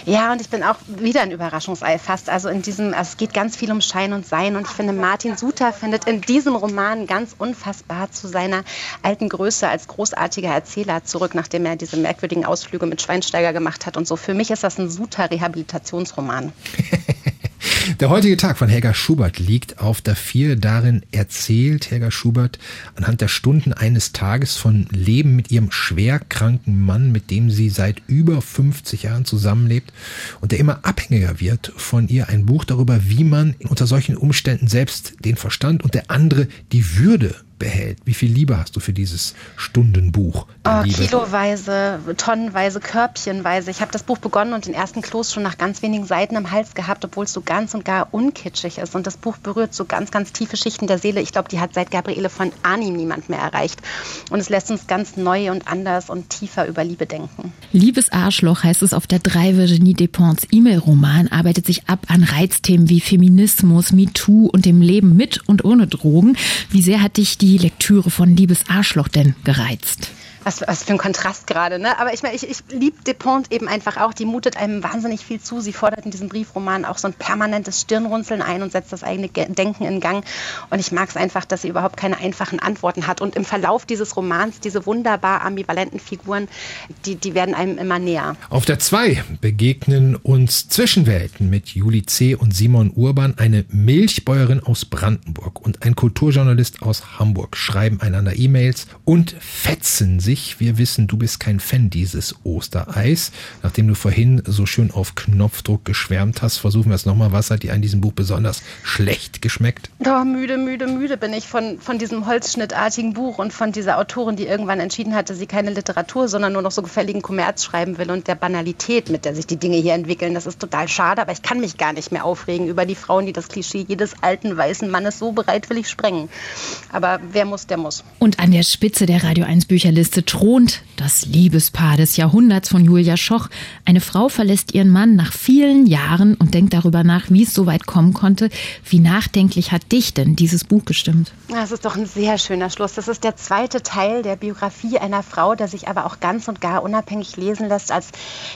Ja, und ich bin auch wieder ein Überraschungsei fast. Also in diesem, es geht ganz viel um Schein und Sein und ich finde, Martin Suter findet in diesem Roman ganz unfassbar zu seiner alten Größe als großartiger Erzähler zurück, nachdem er diese merkwürdigen Ausflüge mit Schweinsteiger gemacht hat und so. Für mich ist das ein Suter-Rehabilitationsroman. Der heutige Tag von Helga Schubert liegt auf der Vier. Darin erzählt Helga Schubert anhand der Stunden eines Tages von Leben mit ihrem schwerkranken Mann, mit dem sie seit über 50 Jahren zusammenlebt und der immer abhängiger wird von ihr. Ein Buch darüber, wie man unter solchen Umständen selbst den Verstand und der andere die Würde behält. Wie viel Liebe hast du für dieses Stundenbuch? Oh, kiloweise, tonnenweise, körbchenweise. Ich habe das Buch begonnen und den ersten Kloß schon nach ganz wenigen Seiten am Hals gehabt, obwohl es so ganz und gar unkitschig ist. Und das Buch berührt so ganz, ganz tiefe Schichten der Seele. Ich glaube, die hat seit Gabriele von Arnim niemand mehr erreicht. Und es lässt uns ganz neu und anders und tiefer über Liebe denken. Liebes Arschloch heißt es auf der 3 Virginie Despentes E-Mail-Roman, arbeitet sich ab an Reizthemen wie Feminismus, MeToo und dem Leben mit und ohne Drogen. Wie sehr hat dich die die Lektüre von Liebes Arschloch denn gereizt? Was, was für ein Kontrast gerade, ne? Aber ich meine, ich, ich liebe Depont eben einfach auch. Die mutet einem wahnsinnig viel zu. Sie fordert in diesem Briefroman auch so ein permanentes Stirnrunzeln ein und setzt das eigene Denken in Gang. Und ich mag es einfach, dass sie überhaupt keine einfachen Antworten hat. Und im Verlauf dieses Romans, diese wunderbar ambivalenten Figuren, die, die werden einem immer näher. Auf der 2 begegnen uns Zwischenwelten mit Juli C. und Simon Urban, eine Milchbäuerin aus Brandenburg und ein Kulturjournalist aus Hamburg, schreiben einander E-Mails und fetzen sich sich. Wir wissen, du bist kein Fan dieses Ostereis. Nachdem du vorhin so schön auf Knopfdruck geschwärmt hast, versuchen wir es nochmal. Was hat dir an diesem Buch besonders schlecht geschmeckt? Oh, müde, müde, müde bin ich von, von diesem holzschnittartigen Buch und von dieser Autorin, die irgendwann entschieden hatte, sie keine Literatur, sondern nur noch so gefälligen Kommerz schreiben will und der Banalität, mit der sich die Dinge hier entwickeln. Das ist total schade, aber ich kann mich gar nicht mehr aufregen über die Frauen, die das Klischee jedes alten weißen Mannes so bereitwillig sprengen. Aber wer muss, der muss. Und an der Spitze der Radio 1 Bücherliste thront das Liebespaar des Jahrhunderts von Julia Schoch. Eine Frau verlässt ihren Mann nach vielen Jahren und denkt darüber nach, wie es so weit kommen konnte. Wie nachdenklich hat dich denn dieses Buch gestimmt? Das ist doch ein sehr schöner Schluss. Das ist der zweite Teil der Biografie einer Frau, der sich aber auch ganz und gar unabhängig lesen lässt als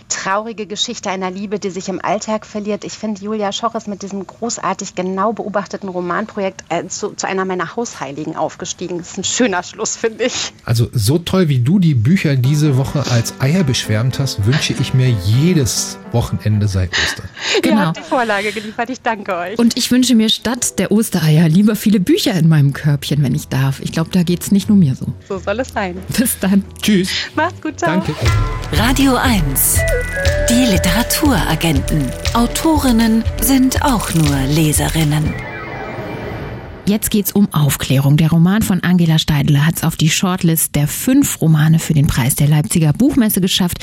traurige Geschichte einer Liebe, die sich im Alltag verliert. Ich finde, Julia Schoch ist mit diesem großartig genau beobachteten Romanprojekt äh, zu, zu einer meiner Hausheiligen aufgestiegen. Das ist ein schöner Schluss, finde ich. Also so toll, wie du die Bücher diese Woche als Eier beschwärmt hast, wünsche ich mir jedes Wochenende seit Ostern. Genau. Ihr habt die Vorlage geliefert. Ich danke euch. Und ich wünsche mir statt der Ostereier lieber viele Bücher in meinem Körbchen, wenn ich darf. Ich glaube, da geht es nicht nur mir so. So soll es sein. Bis dann. Tschüss. Macht's gut. Ciao. Danke. Radio 1. Die Literaturagenten. Autorinnen sind auch nur Leserinnen. Jetzt geht's um Aufklärung. Der Roman von Angela Steidler hat es auf die Shortlist der fünf Romane für den Preis der Leipziger Buchmesse geschafft,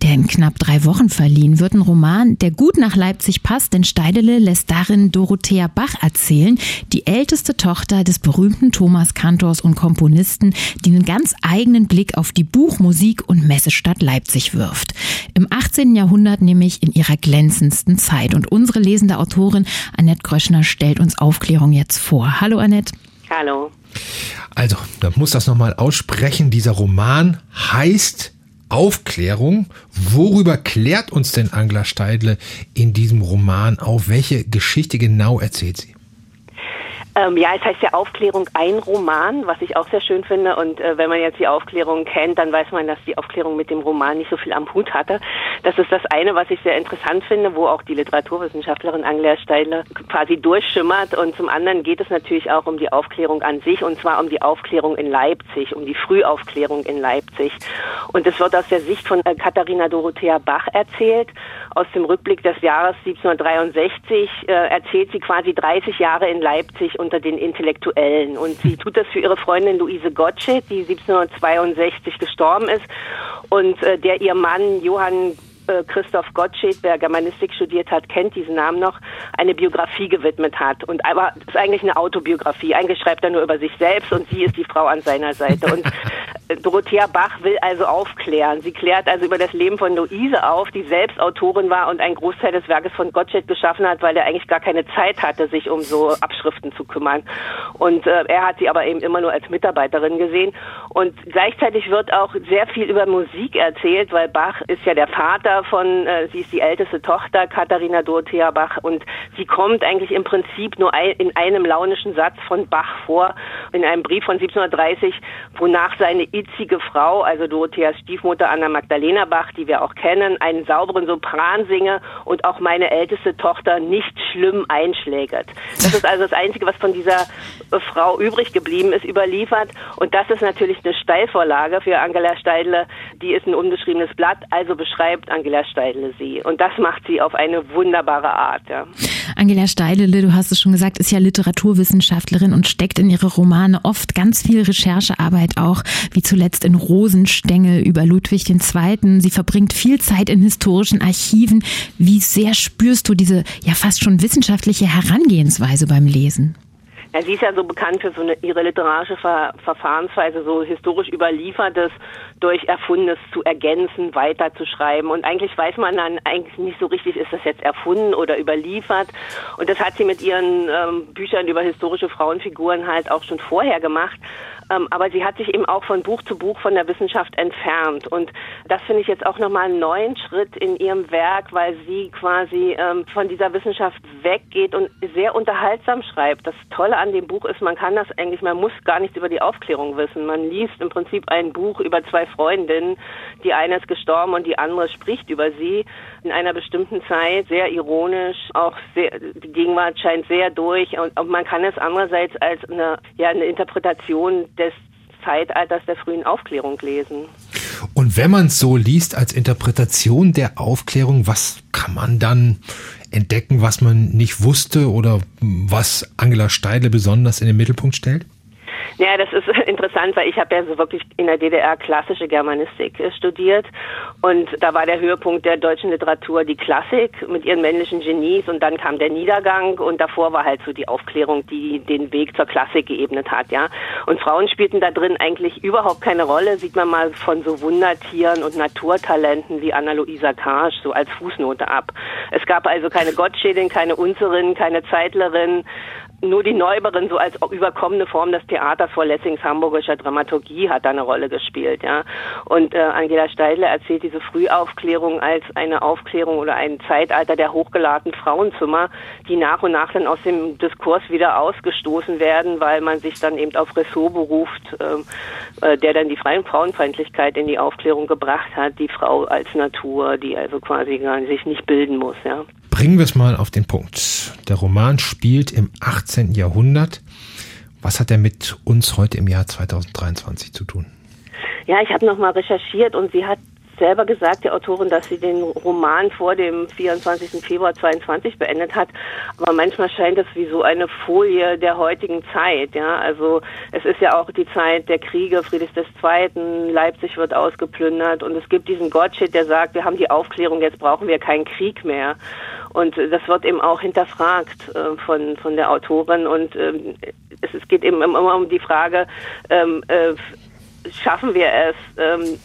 der in knapp drei Wochen verliehen wird. Ein Roman, der gut nach Leipzig passt, denn Steidele lässt darin Dorothea Bach erzählen, die älteste Tochter des berühmten Thomas Kantors und Komponisten, die einen ganz eigenen Blick auf die Buch-, Musik- und Messestadt Leipzig wirft. Im 18. Jahrhundert nämlich in ihrer glänzendsten Zeit. Und unsere lesende Autorin Annette Gröschner stellt uns Aufklärung jetzt vor. Hallo Annette. Hallo. Also, da muss das nochmal aussprechen. Dieser Roman heißt Aufklärung. Worüber klärt uns denn Angela Steidle in diesem Roman auf? Welche Geschichte genau erzählt sie? Ähm, ja, es heißt ja Aufklärung ein Roman, was ich auch sehr schön finde. Und äh, wenn man jetzt die Aufklärung kennt, dann weiß man, dass die Aufklärung mit dem Roman nicht so viel am Hut hatte. Das ist das eine, was ich sehr interessant finde, wo auch die Literaturwissenschaftlerin Angela Steidler quasi durchschimmert. Und zum anderen geht es natürlich auch um die Aufklärung an sich, und zwar um die Aufklärung in Leipzig, um die Frühaufklärung in Leipzig. Und es wird aus der Sicht von äh, Katharina Dorothea Bach erzählt. Aus dem Rückblick des Jahres 1763 äh, erzählt sie quasi 30 Jahre in Leipzig unter den Intellektuellen. Und sie tut das für ihre Freundin Luise Gottsche, die 1762 gestorben ist und äh, der ihr Mann Johann äh, Christoph Gottsched, wer Germanistik studiert hat, kennt diesen Namen noch, eine Biografie gewidmet hat. Und aber es ist eigentlich eine Autobiografie. Eigentlich schreibt er nur über sich selbst und sie ist die Frau an seiner Seite. Und Dorothea Bach will also aufklären. Sie klärt also über das Leben von Luise auf, die selbst Autorin war und einen Großteil des Werkes von Gottsched geschaffen hat, weil er eigentlich gar keine Zeit hatte, sich um so Abschriften zu kümmern. Und äh, er hat sie aber eben immer nur als Mitarbeiterin gesehen. Und gleichzeitig wird auch sehr viel über Musik erzählt, weil Bach ist ja der Vater von, äh, sie ist die älteste Tochter, Katharina Dorothea Bach, und sie kommt eigentlich im Prinzip nur ein, in einem launischen Satz von Bach vor, in einem Brief von 1730, wonach seine itzige Frau, also Dorotheas Stiefmutter Anna Magdalena Bach, die wir auch kennen, einen sauberen Sopran singe und auch meine älteste Tochter nicht schlimm einschlägert. Das ist also das Einzige, was von dieser äh, Frau übrig geblieben ist, überliefert. Und das ist natürlich eine Steilvorlage für Angela Steidle. Die ist ein unbeschriebenes Blatt, also beschreibt Angela Steidle sie. Und das macht sie auf eine wunderbare Art. Ja. Angela Steidle, du hast es schon gesagt, ist ja Literaturwissenschaftlerin und steckt in ihre Romane oft ganz viel Recherchearbeit auch, wie zuletzt in Rosenstängel über Ludwig II. Sie verbringt viel Zeit in historischen Archiven. Wie sehr spürst du diese ja fast schon wissenschaftliche Herangehensweise beim Lesen? Ja, sie ist ja so bekannt für so eine, ihre literarische Ver Verfahrensweise, so historisch überliefertes durch Erfundenes zu ergänzen, weiterzuschreiben. Und eigentlich weiß man dann eigentlich nicht so richtig, ist das jetzt erfunden oder überliefert. Und das hat sie mit ihren ähm, Büchern über historische Frauenfiguren halt auch schon vorher gemacht. Ähm, aber sie hat sich eben auch von Buch zu Buch von der Wissenschaft entfernt. Und das finde ich jetzt auch nochmal einen neuen Schritt in ihrem Werk, weil sie quasi ähm, von dieser Wissenschaft weggeht und sehr unterhaltsam schreibt. Das Tolle an dem Buch ist, man kann das eigentlich, man muss gar nichts über die Aufklärung wissen. Man liest im Prinzip ein Buch über zwei Freundinnen. Die eine ist gestorben und die andere spricht über sie in einer bestimmten Zeit, sehr ironisch, auch sehr, die Gegenwart scheint sehr durch und, und man kann es andererseits als eine, ja, eine Interpretation des Zeitalters der frühen Aufklärung lesen. Und wenn man es so liest als Interpretation der Aufklärung, was kann man dann entdecken, was man nicht wusste oder was Angela Steidle besonders in den Mittelpunkt stellt? Ja, das ist interessant, weil ich habe ja so wirklich in der DDR klassische Germanistik äh, studiert und da war der Höhepunkt der deutschen Literatur die Klassik mit ihren männlichen Genies und dann kam der Niedergang und davor war halt so die Aufklärung, die den Weg zur Klassik geebnet hat, ja. Und Frauen spielten da drin eigentlich überhaupt keine Rolle, sieht man mal von so Wundertieren und Naturtalenten wie Anna-Luisa Karsch so als Fußnote ab. Es gab also keine Gottschedin, keine Unzerin, keine Zeitlerin, nur die Neuberin so als überkommene Form des Theaters vor Lessings hamburgischer Dramaturgie hat da eine Rolle gespielt, ja. Und äh, Angela Steidler erzählt diese Frühaufklärung als eine Aufklärung oder ein Zeitalter der hochgeladenen Frauenzimmer, die nach und nach dann aus dem Diskurs wieder ausgestoßen werden, weil man sich dann eben auf Ressort beruft, äh, äh der dann die freien Frauenfeindlichkeit in die Aufklärung gebracht hat, die Frau als Natur, die also quasi gar sich nicht bilden muss, ja. Bringen wir es mal auf den Punkt. Der Roman spielt im 18. Jahrhundert. Was hat er mit uns heute im Jahr 2023 zu tun? Ja, ich habe nochmal recherchiert und sie hat selber gesagt, die Autorin, dass sie den Roman vor dem 24. Februar 22 beendet hat. Aber manchmal scheint es wie so eine Folie der heutigen Zeit. Ja, also es ist ja auch die Zeit der Kriege, Friedrichs II., Leipzig wird ausgeplündert und es gibt diesen Gottsched, der sagt, wir haben die Aufklärung, jetzt brauchen wir keinen Krieg mehr. Und das wird eben auch hinterfragt äh, von, von der Autorin und ähm, es, es geht eben immer um die Frage, ähm, äh, schaffen wir es, ähm,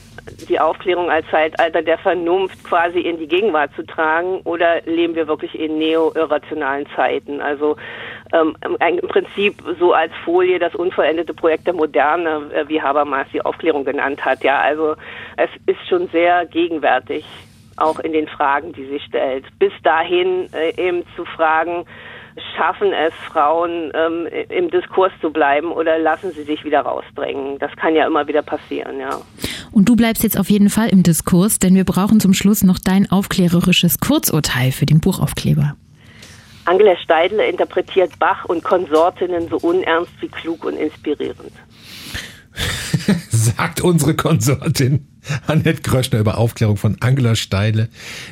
die Aufklärung als Zeitalter der Vernunft quasi in die Gegenwart zu tragen oder leben wir wirklich in neo-irrationalen Zeiten? Also ähm, im Prinzip so als Folie das unvollendete Projekt der Moderne, äh, wie Habermas die Aufklärung genannt hat. Ja, also es ist schon sehr gegenwärtig, auch in den Fragen, die sie stellt. Bis dahin äh, eben zu fragen, schaffen es Frauen ähm, im Diskurs zu bleiben oder lassen sie sich wieder rausdrängen. Das kann ja immer wieder passieren, ja. Und du bleibst jetzt auf jeden Fall im Diskurs, denn wir brauchen zum Schluss noch dein aufklärerisches Kurzurteil für den Buchaufkleber. Angela Steidle interpretiert Bach und Konsortinnen so unernst wie klug und inspirierend. Sagt unsere Konsortin. Annette Kröschner über Aufklärung von Angela Steile.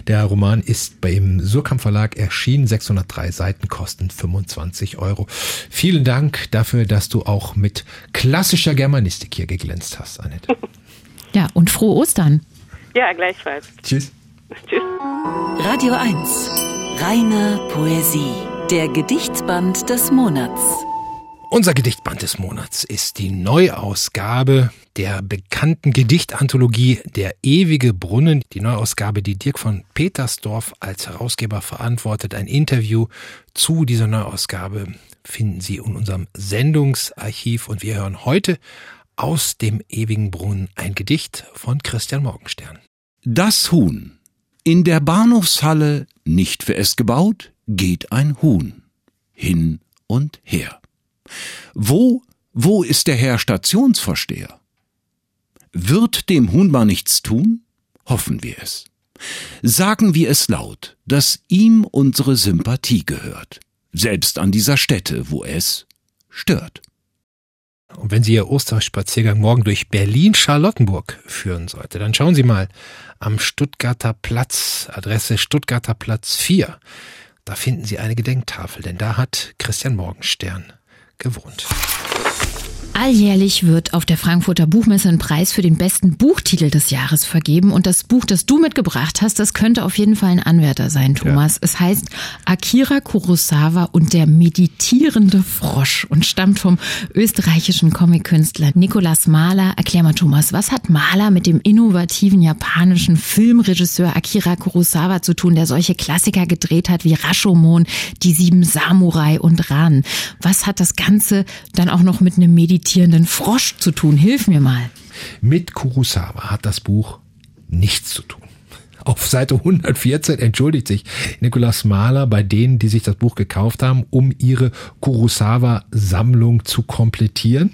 Der Roman ist beim Surkamp Verlag erschienen. 603 Seiten kosten 25 Euro. Vielen Dank dafür, dass du auch mit klassischer Germanistik hier geglänzt hast, Annette. Ja, und frohe Ostern. Ja, gleichfalls. Tschüss. Tschüss. Radio 1. Reine Poesie. Der Gedichtsband des Monats. Unser Gedichtband des Monats ist die Neuausgabe der bekannten Gedichtanthologie Der ewige Brunnen. Die Neuausgabe, die Dirk von Petersdorf als Herausgeber verantwortet. Ein Interview zu dieser Neuausgabe finden Sie in unserem Sendungsarchiv und wir hören heute aus dem ewigen Brunnen ein Gedicht von Christian Morgenstern. Das Huhn. In der Bahnhofshalle, nicht für es gebaut, geht ein Huhn. Hin und her. Wo, wo ist der Herr Stationsvorsteher? Wird dem Huhn mal nichts tun? Hoffen wir es. Sagen wir es laut, dass ihm unsere Sympathie gehört, selbst an dieser Stätte, wo es stört. Und wenn Sie Ihr Osterspaziergang morgen durch Berlin-Charlottenburg führen sollte, dann schauen Sie mal am Stuttgarter Platz, Adresse Stuttgarter Platz 4. Da finden Sie eine Gedenktafel, denn da hat Christian Morgenstern gewohnt. Alljährlich wird auf der Frankfurter Buchmesse ein Preis für den besten Buchtitel des Jahres vergeben. Und das Buch, das du mitgebracht hast, das könnte auf jeden Fall ein Anwärter sein, Thomas. Ja. Es heißt Akira Kurosawa und der meditierende Frosch und stammt vom österreichischen Comic-Künstler Nicolas Mahler. Erklär mal, Thomas, was hat Mahler mit dem innovativen japanischen Filmregisseur Akira Kurosawa zu tun, der solche Klassiker gedreht hat wie Rashomon, Die Sieben Samurai und Ran? Was hat das Ganze dann auch noch mit einem meditierenden meditierenden Frosch zu tun? Hilf mir mal. Mit Kurosawa hat das Buch nichts zu tun. Auf Seite 114 entschuldigt sich Nikolaus Mahler bei denen, die sich das Buch gekauft haben, um ihre Kurosawa-Sammlung zu komplettieren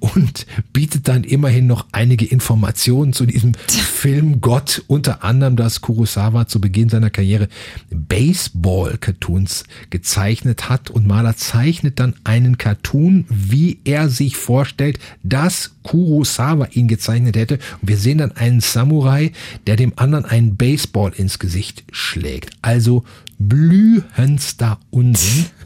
und bietet dann immerhin noch einige Informationen zu diesem Filmgott, unter anderem, dass Kurosawa zu Beginn seiner Karriere Baseball-Cartoons gezeichnet hat und Mahler zeichnet dann einen Cartoon, wie er sich vorstellt, dass Kurosawa ihn gezeichnet hätte. Und wir sehen dann einen Samurai, der dem anderen einen Baseball ins Gesicht schlägt. Also blühendster Unsinn.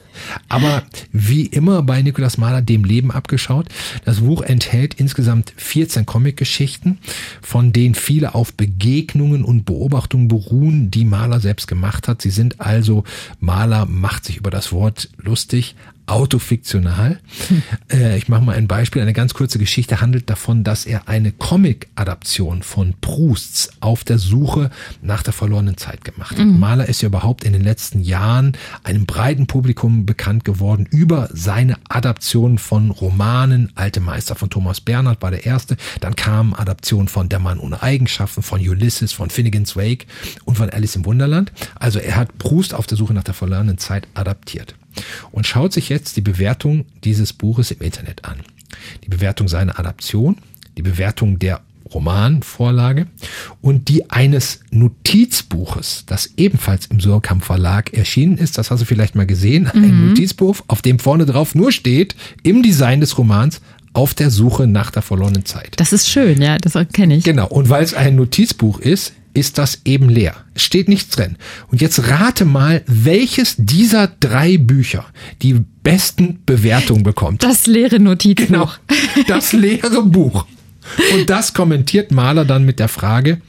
Aber wie immer bei Nikolaus Mahler dem Leben abgeschaut. Das Buch enthält insgesamt 14 Comicgeschichten, von denen viele auf Begegnungen und Beobachtungen beruhen, die Mahler selbst gemacht hat. Sie sind also, Mahler macht sich über das Wort lustig, autofiktional. Hm. Äh, ich mache mal ein Beispiel. Eine ganz kurze Geschichte handelt davon, dass er eine Comic-Adaption von Prousts auf der Suche nach der verlorenen Zeit gemacht hat. Mhm. Mahler ist ja überhaupt in den letzten Jahren einem breiten Publikum bekannt geworden über seine Adaption von Romanen. Alte Meister von Thomas Bernhard war der erste. Dann kamen Adaptionen von Der Mann ohne Eigenschaften, von Ulysses, von Finnegan's Wake und von Alice im Wunderland. Also er hat Proust auf der Suche nach der verlorenen Zeit adaptiert und schaut sich jetzt die Bewertung dieses Buches im Internet an. Die Bewertung seiner Adaption, die Bewertung der Romanvorlage und die eines Notizbuches, das ebenfalls im Surkamp Verlag erschienen ist. Das hast du vielleicht mal gesehen. Ein mhm. Notizbuch, auf dem vorne drauf nur steht, im Design des Romans, auf der Suche nach der verlorenen Zeit. Das ist schön, ja, das kenne ich. Genau. Und weil es ein Notizbuch ist, ist das eben leer. Es steht nichts drin. Und jetzt rate mal, welches dieser drei Bücher die besten Bewertungen bekommt. Das leere Notizbuch. Genau, das leere Buch. Und das kommentiert Mahler dann mit der Frage,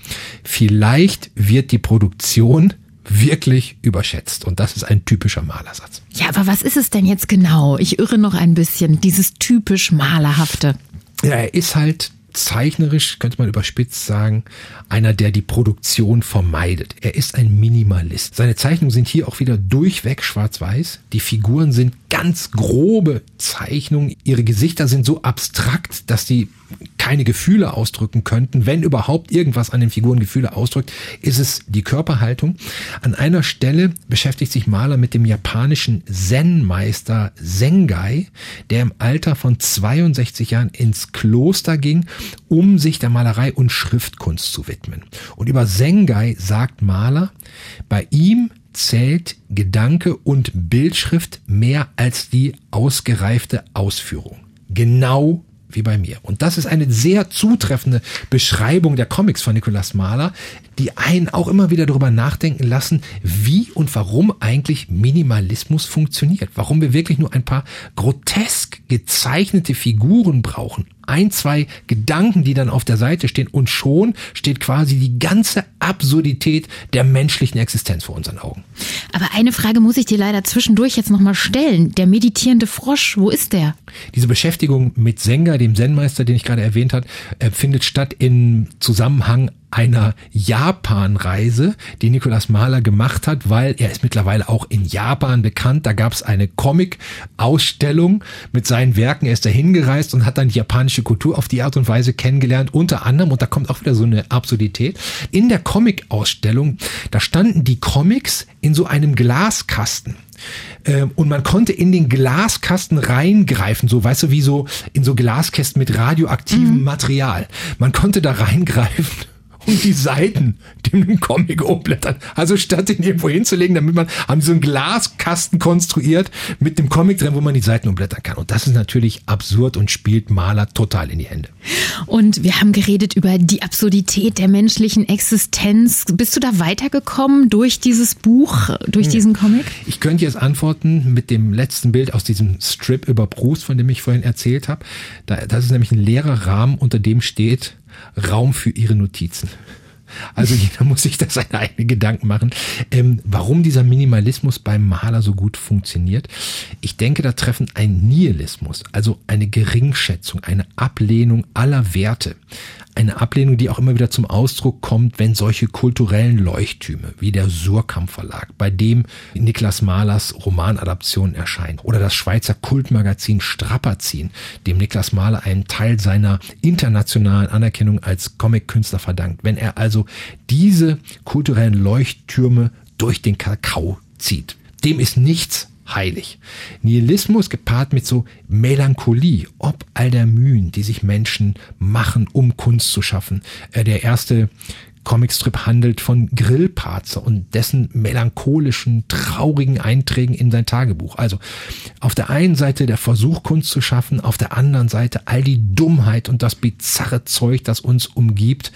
vielleicht wird die Produktion wirklich überschätzt. Und das ist ein typischer Malersatz. Ja, aber was ist es denn jetzt genau? Ich irre noch ein bisschen, dieses typisch Malerhafte. Ja, er ist halt zeichnerisch, könnte man überspitzt sagen, einer, der die Produktion vermeidet. Er ist ein Minimalist. Seine Zeichnungen sind hier auch wieder durchweg schwarz-weiß. Die Figuren sind ganz grobe Zeichnungen. Ihre Gesichter sind so abstrakt, dass die keine Gefühle ausdrücken könnten. Wenn überhaupt irgendwas an den Figuren Gefühle ausdrückt, ist es die Körperhaltung. An einer Stelle beschäftigt sich Maler mit dem japanischen Zen-Meister Sengai, der im Alter von 62 Jahren ins Kloster ging, um sich der Malerei und Schriftkunst zu widmen. Und über Sengai sagt Maler, bei ihm zählt Gedanke und Bildschrift mehr als die ausgereifte Ausführung. Genau wie bei mir. Und das ist eine sehr zutreffende Beschreibung der Comics von Nicolas Mahler, die einen auch immer wieder darüber nachdenken lassen, wie und warum eigentlich Minimalismus funktioniert. Warum wir wirklich nur ein paar grotesk gezeichnete Figuren brauchen. Ein, zwei Gedanken, die dann auf der Seite stehen und schon steht quasi die ganze Absurdität der menschlichen Existenz vor unseren Augen. Aber eine Frage muss ich dir leider zwischendurch jetzt nochmal stellen. Der meditierende Frosch, wo ist der? Diese Beschäftigung mit Senga, dem Zen-Meister, den ich gerade erwähnt habe, äh, findet statt im Zusammenhang einer Japan-Reise, die Nikolaus Mahler gemacht hat, weil er ist mittlerweile auch in Japan bekannt. Da gab es eine Comic-Ausstellung mit seinen Werken. Er ist da hingereist und hat dann die japanische Kultur auf die Art und Weise kennengelernt. Unter anderem, und da kommt auch wieder so eine Absurdität, in der Comic-Ausstellung, da standen die Comics in so einem Glaskasten. Ähm, und man konnte in den Glaskasten reingreifen, so weißt du, wie so in so Glaskästen mit radioaktivem mhm. Material. Man konnte da reingreifen und die Seiten dem Comic umblättern. Also statt den irgendwo hinzulegen, damit man, haben sie so einen Glaskasten konstruiert mit dem Comic drin, wo man die Seiten umblättern kann. Und das ist natürlich absurd und spielt Maler total in die Hände. Und wir haben geredet über die Absurdität der menschlichen Existenz. Bist du da weitergekommen durch dieses Buch, durch diesen Comic? Ich könnte jetzt antworten mit dem letzten Bild aus diesem Strip über Proust, von dem ich vorhin erzählt habe. das ist nämlich ein leerer Rahmen, unter dem steht, Raum für ihre Notizen. Also jeder muss sich da seine eigenen Gedanken machen, ähm, warum dieser Minimalismus beim Maler so gut funktioniert. Ich denke, da treffen ein Nihilismus, also eine Geringschätzung, eine Ablehnung aller Werte, eine Ablehnung, die auch immer wieder zum Ausdruck kommt, wenn solche kulturellen Leuchttürme wie der Surkamp Verlag, bei dem Niklas Mahlers Romanadaption erscheint, oder das Schweizer Kultmagazin Strapazin, dem Niklas Mahler einen Teil seiner internationalen Anerkennung als Comic-Künstler verdankt. Wenn er also diese kulturellen Leuchttürme durch den Kakao zieht. Dem ist nichts heilig. Nihilismus gepaart mit so Melancholie, ob all der Mühen, die sich Menschen machen, um Kunst zu schaffen. Äh, der erste Comicstrip handelt von Grillparzer und dessen melancholischen, traurigen Einträgen in sein Tagebuch. Also auf der einen Seite der Versuch, Kunst zu schaffen, auf der anderen Seite all die Dummheit und das bizarre Zeug, das uns umgibt.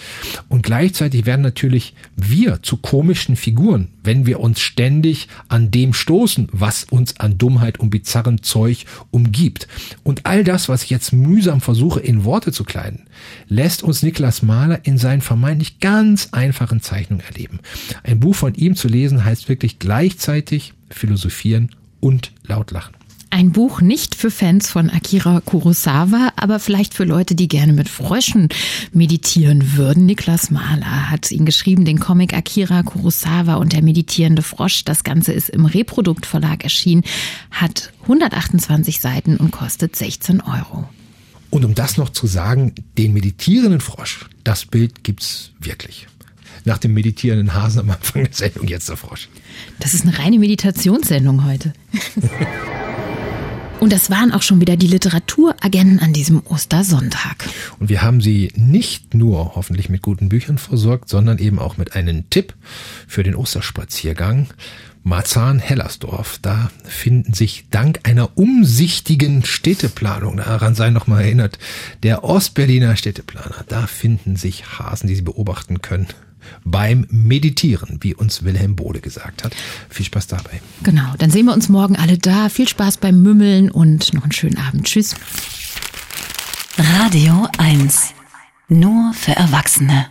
Und gleichzeitig werden natürlich wir zu komischen Figuren, wenn wir uns ständig an dem stoßen, was uns an Dummheit und bizarrem Zeug umgibt. Und all das, was ich jetzt mühsam versuche in Worte zu kleiden, lässt uns Niklas Mahler in seinen vermeintlich ganz einfachen Zeichnung erleben. Ein Buch von ihm zu lesen heißt wirklich gleichzeitig philosophieren und laut lachen. Ein Buch nicht für Fans von Akira Kurosawa, aber vielleicht für Leute, die gerne mit Fröschen meditieren würden. Niklas Mahler hat ihn geschrieben, den Comic Akira Kurosawa und der meditierende Frosch. Das Ganze ist im Reprodukt Verlag erschienen, hat 128 Seiten und kostet 16 Euro. Und um das noch zu sagen, den meditierenden Frosch, das Bild gibt's wirklich nach dem meditierenden Hasen am Anfang der Sendung jetzt der Frosch. Das ist eine reine Meditationssendung heute. Und das waren auch schon wieder die Literaturagenten an diesem Ostersonntag. Und wir haben Sie nicht nur hoffentlich mit guten Büchern versorgt, sondern eben auch mit einem Tipp für den Osterspaziergang. Marzahn-Hellersdorf, da finden sich dank einer umsichtigen Städteplanung, daran sei noch mal erinnert, der Ostberliner Städteplaner, da finden sich Hasen, die Sie beobachten können beim Meditieren, wie uns Wilhelm Bode gesagt hat. Viel Spaß dabei. Genau, dann sehen wir uns morgen alle da. Viel Spaß beim Mümmeln und noch einen schönen Abend. Tschüss. Radio 1. Nur für Erwachsene.